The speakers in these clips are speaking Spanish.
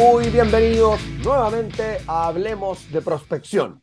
Muy bienvenidos nuevamente a Hablemos de Prospección.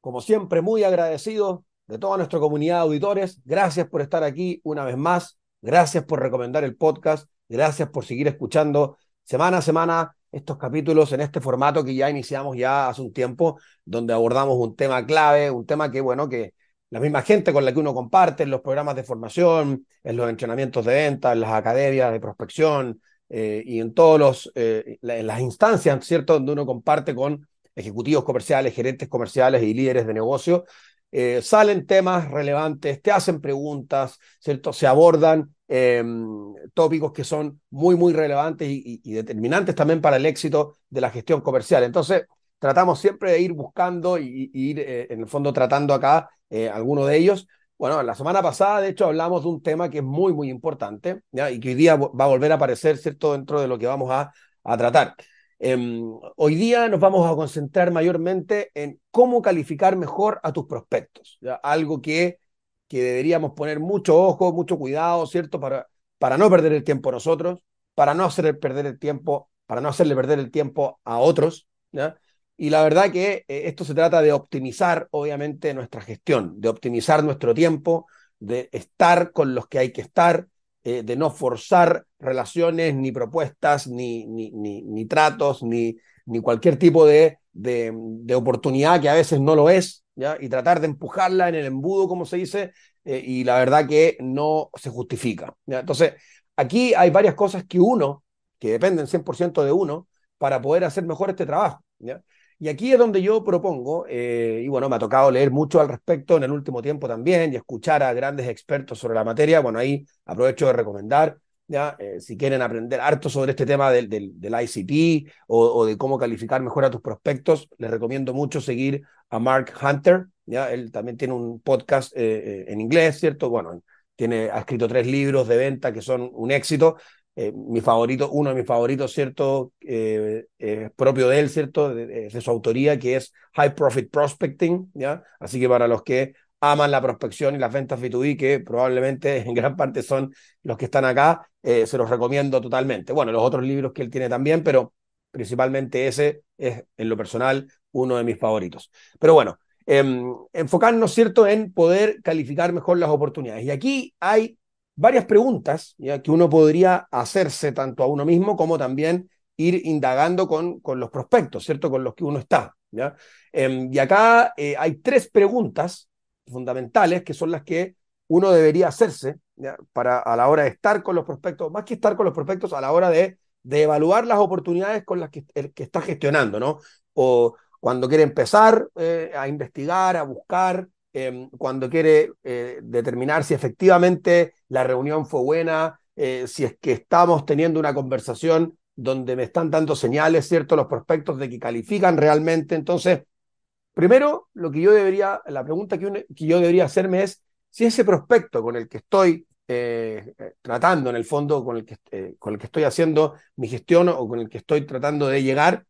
Como siempre, muy agradecido de toda nuestra comunidad de auditores. Gracias por estar aquí una vez más. Gracias por recomendar el podcast. Gracias por seguir escuchando semana a semana estos capítulos en este formato que ya iniciamos ya hace un tiempo, donde abordamos un tema clave, un tema que, bueno, que la misma gente con la que uno comparte en los programas de formación, en los entrenamientos de venta, en las academias de prospección eh, y en todos los, eh, en las instancias, ¿cierto?, donde uno comparte con ejecutivos comerciales, gerentes comerciales y líderes de negocio, eh, salen temas relevantes, te hacen preguntas, ¿cierto? Se abordan em, tópicos que son muy, muy relevantes y, determinantes también para el éxito de la gestión comercial. Entonces, tratamos siempre de ir buscando y, ir, eh, en el fondo, tratando acá eh, alguno de ellos. Bueno, la semana pasada, de hecho, hablamos de un tema que es muy, muy importante ¿ya? y que hoy día va a volver a aparecer, ¿cierto?, dentro de lo que vamos a, tratar. Em, hoy día nos vamos a concentrar mayormente en cómo calificar mejor a tus prospectos, algo que, que deberíamos poner mucho ojo, mucho cuidado, ¿cierto? Para, para no perder el tiempo nosotros, para no hacer perder el tiempo, para no hacerle perder el tiempo a otros, Y la verdad que eh, esto se trata de optimizar, obviamente, nuestra gestión, de optimizar nuestro tiempo, de estar con los que hay que estar, eh, de no forzar relaciones, ni propuestas, ni, ni, ni, tratos, ni, ni cualquier tipo de, de, oportunidad que a veces no lo es, ¿ya? y tratar de empujarla en el embudo, como se dice, eh, y la verdad que no se justifica. Entonces, aquí hay varias cosas que uno, que dependen 100% de uno, para poder hacer mejor este trabajo. Y aquí es donde yo propongo, eh, y bueno, me ha tocado leer mucho al respecto en el último tiempo también y escuchar a grandes expertos sobre la materia. Bueno, ahí aprovecho de recomendar, ya, eh, si quieren aprender harto sobre este tema del, del, ICP o, de cómo calificar mejor a tus prospectos, les recomiendo mucho seguir a Mark Hunter. Ya, él también tiene un podcast eh, en inglés, ¿cierto? Bueno, tiene, ha escrito tres libros de venta que son un éxito. Eh, mi favorito, uno de mis favoritos, ¿cierto? Eh, propio de él, ¿cierto? De, su autoría, que es High Profit Prospecting, ¿ya? Así que para los que aman la prospección y las ventas B2B, que probablemente en gran parte son los que están acá, eh, se los recomiendo totalmente. Bueno, los otros libros que él tiene también, pero principalmente ese es, en lo personal, uno de mis favoritos. Pero bueno, em, enfocarnos, ¿cierto?, en poder calificar mejor las oportunidades. Y aquí hay varias preguntas ¿ya? que uno podría hacerse tanto a uno mismo como también ir indagando con, con los prospectos, ¿cierto? Con los que uno está. ¿ya? Em, y acá eh, hay tres preguntas fundamentales que son las que uno debería hacerse para a la hora de estar con los prospectos, más que estar con los prospectos, a la hora de, de evaluar las oportunidades con las que, el, que está gestionando, ¿no? O cuando quiere empezar eh, a investigar, a buscar, Em, cuando quiere eh, determinar si efectivamente la reunión fue buena, eh, si es que estamos teniendo una conversación donde me están dando señales, ¿cierto? Los prospectos de que califican realmente. Entonces, primero, lo que yo debería, la pregunta que, que yo debería hacerme es si ese prospecto con el que estoy eh, tratando, en el fondo, con el, que, con el que estoy haciendo mi gestión o con el que estoy tratando de llegar,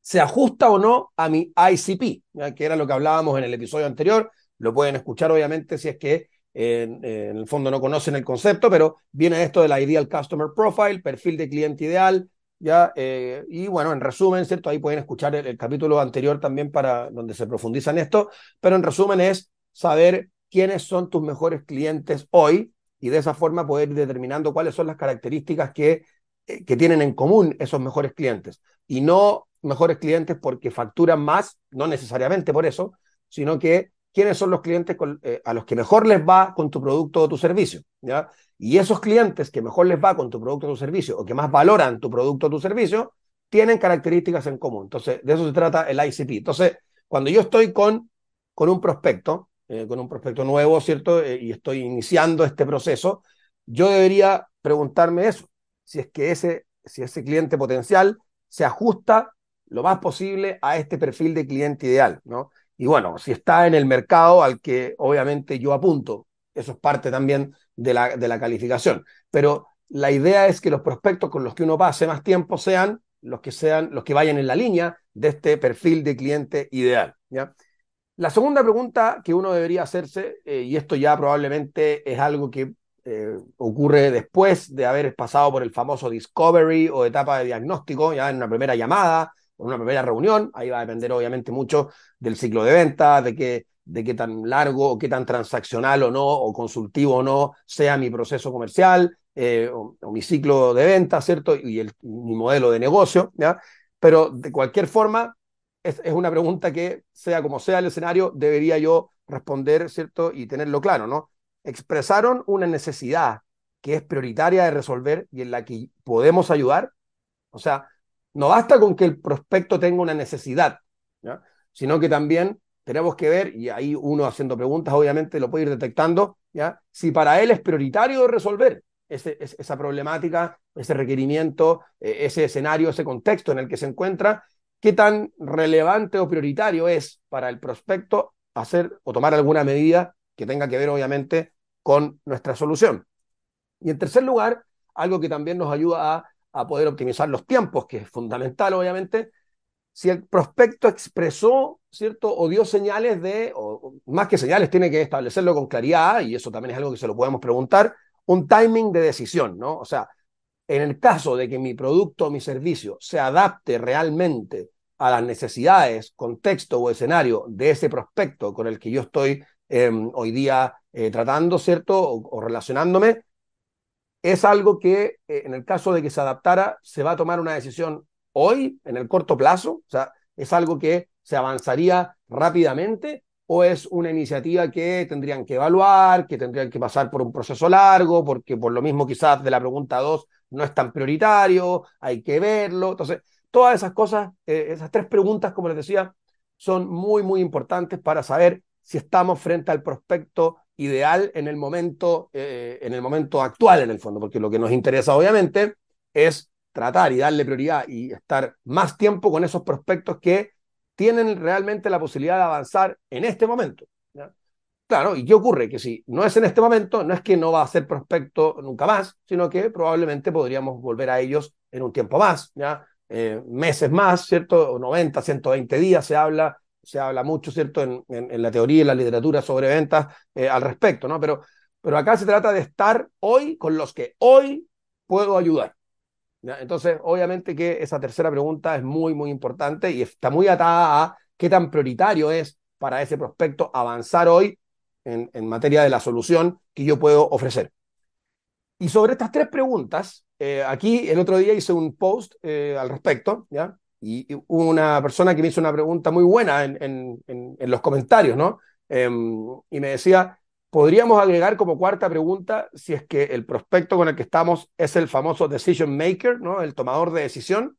se ajusta o no a mi ICP, que era lo que hablábamos en el episodio anterior. Lo pueden escuchar, obviamente, si es que en, el fondo no conocen el concepto, pero viene esto de la Ideal Customer Profile, perfil de cliente ideal, ¿ya? Eh, y bueno, en resumen, ¿cierto? Ahí pueden escuchar el, capítulo anterior también para donde se profundiza en esto, pero en resumen es saber quiénes son tus mejores clientes hoy y de esa forma poder ir determinando cuáles son las características que, eh, que tienen en común esos mejores clientes y no mejores clientes porque facturan más, no necesariamente por eso, sino que quiénes son los clientes eh, a los que mejor les va con tu producto o tu servicio. Y esos clientes que mejor les va con tu producto o tu servicio o que más valoran tu producto o tu servicio, tienen características en común. Entonces, de eso se trata el ICP. Entonces, cuando yo estoy con, con un prospecto, eh, con un prospecto nuevo, ¿cierto? Eh, y estoy iniciando este proceso, yo debería preguntarme eso, si es que ese, si ese cliente potencial se ajusta lo más posible a este perfil de cliente ideal, ¿no? Y bueno, si está en el mercado al que obviamente yo apunto, eso es parte también de la, de la calificación. Pero la idea es que los prospectos con los que uno pase más tiempo sean los que sean los que vayan en la línea de este perfil de cliente ideal. ¿ya? La segunda pregunta que uno debería hacerse, eh, y esto ya probablemente es algo que eh, ocurre después de haber pasado por el famoso discovery o etapa de diagnóstico, ya en una primera llamada, en una primera reunión. Ahí va a depender obviamente mucho del ciclo de venta, de qué, de qué tan largo o qué tan transaccional o no, o consultivo o no sea mi proceso comercial eh, o, mi ciclo de venta, ¿cierto? Y el, mi modelo de negocio, ¿ya? Pero de cualquier forma, es, es una pregunta que, sea como sea el escenario, debería yo responder, ¿cierto? Y tenerlo claro, ¿no? expresaron una necesidad que es prioritaria de resolver y en la que podemos ayudar. O sea, no basta con que el prospecto tenga una necesidad, sino que también tenemos que ver, y ahí uno haciendo preguntas obviamente lo puede ir detectando, ¿ya? si para él es prioritario resolver ese, esa problemática, ese requerimiento, e, ese escenario, ese contexto en el que se encuentra, qué tan relevante o prioritario es para el prospecto hacer o tomar alguna medida que tenga que ver obviamente con nuestra solución. Y en tercer lugar, algo que también nos ayuda a, poder optimizar los tiempos, que es fundamental obviamente, si el prospecto expresó, ¿cierto? O dio señales de, o más que señales, tiene que establecerlo con claridad, y eso también es algo que se lo podemos preguntar, un timing de decisión, ¿no? O sea, en el caso de que mi producto o mi servicio se adapte realmente a las necesidades, contexto o escenario de ese prospecto con el que yo estoy Em, hoy día eh, tratando, ¿cierto? O, relacionándome, es algo que eh, en el caso de que se adaptara, se va a tomar una decisión hoy, en el corto plazo, o sea, es algo que se avanzaría rápidamente o es una iniciativa que tendrían que evaluar, que tendrían que pasar por un proceso largo, porque por lo mismo quizás de la pregunta 2 no es tan prioritario, hay que verlo. Entonces, todas esas cosas, eh, esas tres preguntas, como les decía, son muy, muy importantes para saber si estamos frente al prospecto ideal en el momento, eh, en el momento actual, en el fondo, porque lo que nos interesa, obviamente, es tratar y darle prioridad y estar más tiempo con esos prospectos que tienen realmente la posibilidad de avanzar en este momento. Claro, ¿y qué ocurre? Que si no es en este momento, no es que no va a ser prospecto nunca más, sino que probablemente podríamos volver a ellos en un tiempo más, ¿ya? Eh, meses más, ¿cierto? 90, 120 días se habla se habla mucho, ¿cierto?, en, en, la teoría y en la literatura sobre ventas eh, al respecto, ¿no? Pero, pero acá se trata de estar hoy con los que hoy puedo ayudar. Entonces, obviamente que esa tercera pregunta es muy, muy importante y está muy atada a qué tan prioritario es para ese prospecto avanzar hoy en, en materia de la solución que yo puedo ofrecer. Y sobre estas tres preguntas, eh, aquí el otro día hice un post eh, al respecto, ¿ya? Y, una persona que me hizo una pregunta muy buena en, en, en, los comentarios, ¿no? Em, y me decía, podríamos agregar como cuarta pregunta si es que el prospecto con el que estamos es el famoso decision maker, ¿no? El tomador de decisión.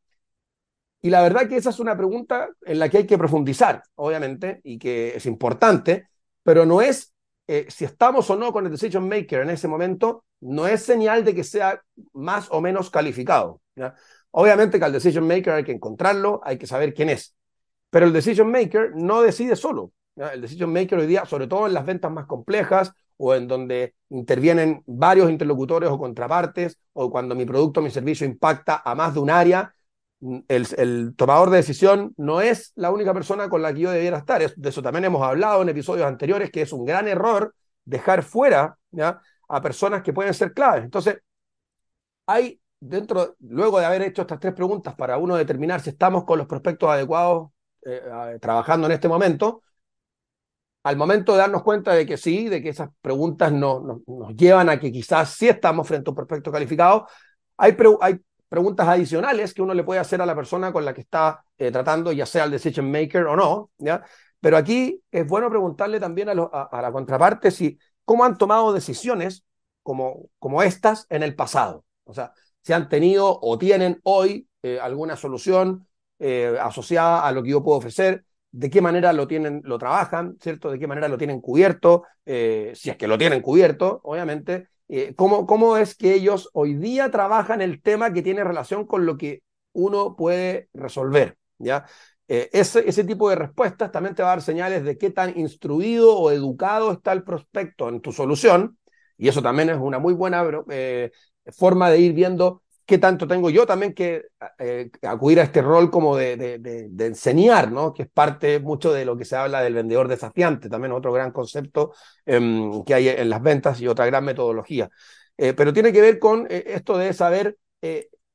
Y la verdad que esa es una pregunta en la que hay que profundizar, obviamente, y que es importante, pero no es eh, si estamos o no con el decision maker en ese momento, no es señal de que sea más o menos calificado. ¿ya? Obviamente que al decision maker hay que encontrarlo, hay que saber quién es. Pero el decision maker no decide solo. El decision maker hoy día, sobre todo en las ventas más complejas o en donde intervienen varios interlocutores o contrapartes, o cuando mi producto o mi servicio impacta a más de un área, el, el, tomador de decisión no es la única persona con la que yo debiera estar. De eso también hemos hablado en episodios anteriores, que es un gran error dejar fuera a personas que pueden ser claves. Entonces, hay dentro, luego de haber hecho estas tres preguntas para uno determinar si estamos con los prospectos adecuados eh, trabajando en este momento, al momento de darnos cuenta de que sí, de que esas preguntas no, nos llevan a que quizás sí estamos frente a un prospecto calificado, hay, hay preguntas adicionales que uno le puede hacer a la persona con la que está eh, tratando, ya sea el decision maker o no, ¿ya? Pero aquí es bueno preguntarle también a, a, la contraparte si cómo han tomado decisiones como, como estas en el pasado. O sea, si han tenido o tienen hoy eh, alguna solución eh, asociada a lo que yo puedo ofrecer, de qué manera lo tienen, lo trabajan, ¿cierto? De qué manera lo tienen cubierto, eh, si es que lo tienen cubierto, obviamente. ¿cómo, ¿Cómo es que ellos hoy día trabajan el tema que tiene relación con lo que uno puede resolver? ¿ya? ese, ese tipo de respuestas también te va a dar señales de qué tan instruido o educado está el prospecto en tu solución, y eso también es una muy buena forma de ir viendo qué tanto tengo yo también que eh, acudir a este rol como de, de, enseñar, ¿no? Que es parte mucho de lo que se habla del vendedor desafiante, también otro gran concepto em, que hay en las ventas y otra gran metodología. Eh, pero tiene que ver con eh, esto de saber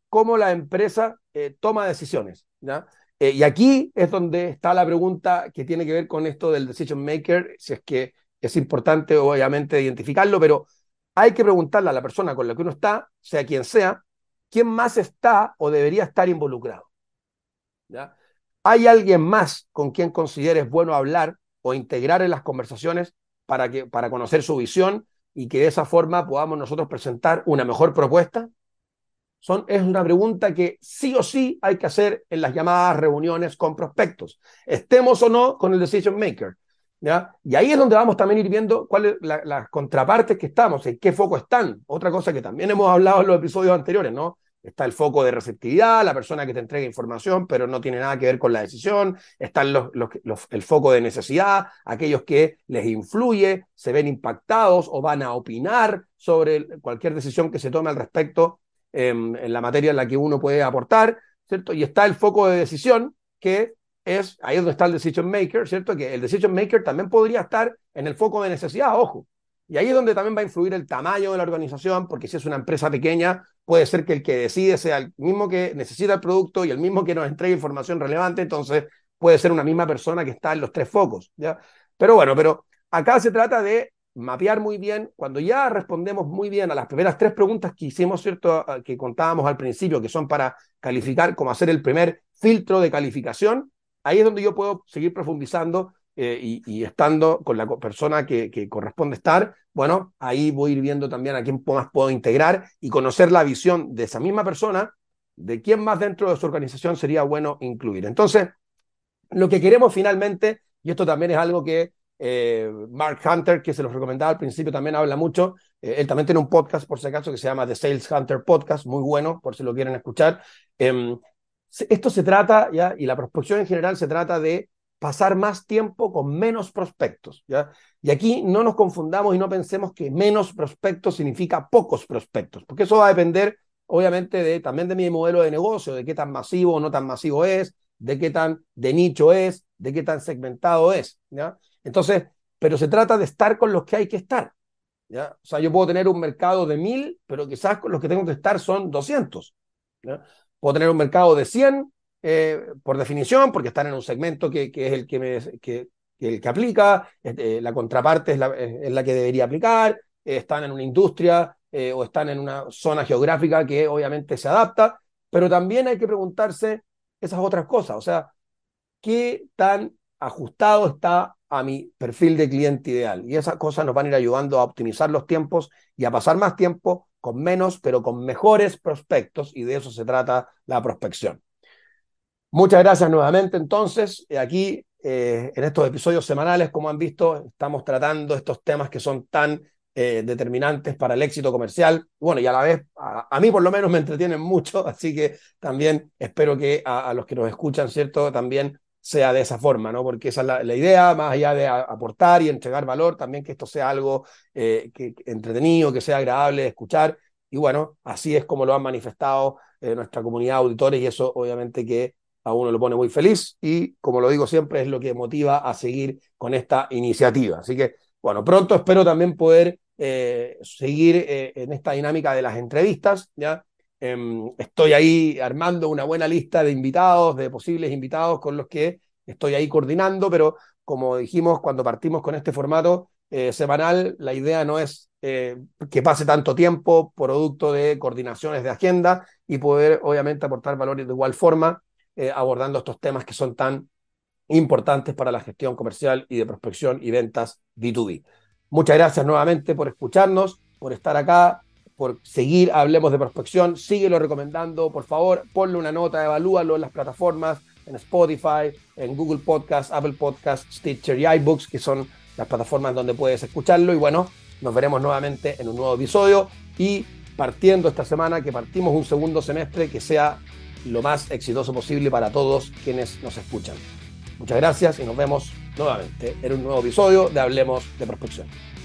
cómo la empresa toma decisiones, ¿ya? y aquí es donde está la pregunta que tiene que ver con esto del decision maker, si es que es importante obviamente identificarlo, pero hay que preguntarle a la persona con la que uno está, sea quien sea, quién más está o debería estar involucrado. ¿Ya? ¿Hay alguien más con quien consideres bueno hablar o integrar en las conversaciones para, que, para conocer su visión y que de esa forma podamos nosotros presentar una mejor propuesta? Son, es una pregunta que sí o sí hay que hacer en las llamadas reuniones con prospectos, estemos o no con el decision maker. Y ahí es donde vamos también a ir viendo cuáles las contrapartes que estamos, en qué foco están. Otra cosa que también hemos hablado en los episodios anteriores, ¿no? Está el foco de receptividad, la persona que te entrega información, pero no tiene nada que ver con la decisión. Está el foco de necesidad, aquellos que les influye, se ven impactados o van a opinar sobre cualquier decisión que se tome al respecto em, en la materia en la que uno puede aportar, ¿cierto? Y está el foco de decisión, que es ahí donde está el decision maker, ¿cierto? Que el decision maker también podría estar en el foco de necesidad, ojo. Y ahí es donde también va a influir el tamaño de la organización, porque si es una empresa pequeña, puede ser que el que decide sea el mismo que necesita el producto y el mismo que nos entregue información relevante, entonces puede ser una misma persona que está en los tres focos, ¿ya? Pero bueno, pero acá se trata de mapear muy bien, cuando ya respondemos muy bien a las primeras tres preguntas que hicimos, ¿cierto? Que contábamos al principio, que son para calificar, como hacer el primer filtro de calificación, ahí es donde yo puedo seguir profundizando eh, y, estando con la persona que, corresponde estar, bueno, ahí voy viendo también a quién más puedo integrar y conocer la visión de esa misma persona, de quién más dentro de su organización sería bueno incluir. Entonces, lo que queremos finalmente, y esto también es algo que eh, Mark Hunter, que se los recomendaba al principio, también habla mucho. Eh, él también tiene un podcast, por si acaso, que se llama The Sales Hunter Podcast, muy bueno, por si lo quieren escuchar. Esto se trata, ¿ya? y la prospección en general se trata de pasar más tiempo con menos prospectos. ¿ya? Y aquí no nos confundamos y no pensemos que menos prospectos significa pocos prospectos, porque eso va a depender, obviamente, de, también de mi modelo de negocio, de qué tan masivo o no tan masivo es, de qué tan de nicho es, de qué tan segmentado es. ¿ya? Entonces, pero se trata de estar con los que hay que estar. ¿ya? O sea, yo puedo tener un mercado de mil, pero quizás con los que tengo que estar son 200. ¿ya? Puedo tener un mercado de 100, eh, por definición, porque están en un segmento que, es el que, el que aplica, eh, la contraparte es la, que debería aplicar, eh, están en una industria o están en una zona geográfica que obviamente se adapta, pero también hay que preguntarse esas otras cosas, o sea, ¿qué tan ajustado está a mi perfil de cliente ideal? Y esas cosas nos van a ir ayudando a optimizar los tiempos y a pasar más tiempo con menos, pero con mejores prospectos, y de eso se trata la prospección. Muchas gracias nuevamente entonces. Aquí, eh, en estos episodios semanales, como han visto, estamos tratando estos temas que son tan eh, determinantes para el éxito comercial. Bueno, y a la vez, a, mí por lo menos me entretienen mucho, así que también espero que a, los que nos escuchan, ¿cierto? También sea de esa forma, ¿no? Porque esa es la, idea, más allá de aportar y entregar valor, también que esto sea algo eh, que, entretenido, que sea agradable de escuchar. Y bueno, así es como lo han manifestado eh, nuestra comunidad de auditores y eso obviamente que a uno lo pone muy feliz y como lo digo siempre es lo que motiva a seguir con esta iniciativa. Así que bueno, pronto espero también poder eh, seguir en esta dinámica de las entrevistas, ¿ya? Em, estoy ahí armando una buena lista de invitados, de posibles invitados con los que estoy ahí coordinando, pero como dijimos cuando partimos con este formato eh, semanal, la idea no es eh, que pase tanto tiempo producto de coordinaciones de agenda y poder obviamente aportar valores de igual forma eh, abordando estos temas que son tan importantes para la gestión comercial y de prospección y ventas B2B. Muchas gracias nuevamente por escucharnos, por estar acá por seguir Hablemos de Prospección. Síguelo recomendando, por favor, ponle una nota, evalúalo en las plataformas, en Spotify, en Google Podcast, Apple Podcast, Stitcher y iBooks, que son las plataformas donde puedes escucharlo. Y bueno, nos veremos nuevamente en un nuevo episodio y partiendo esta semana, que partimos un segundo semestre que sea lo más exitoso posible para todos quienes nos escuchan. Muchas gracias y nos vemos nuevamente en un nuevo episodio de Hablemos de Prospección.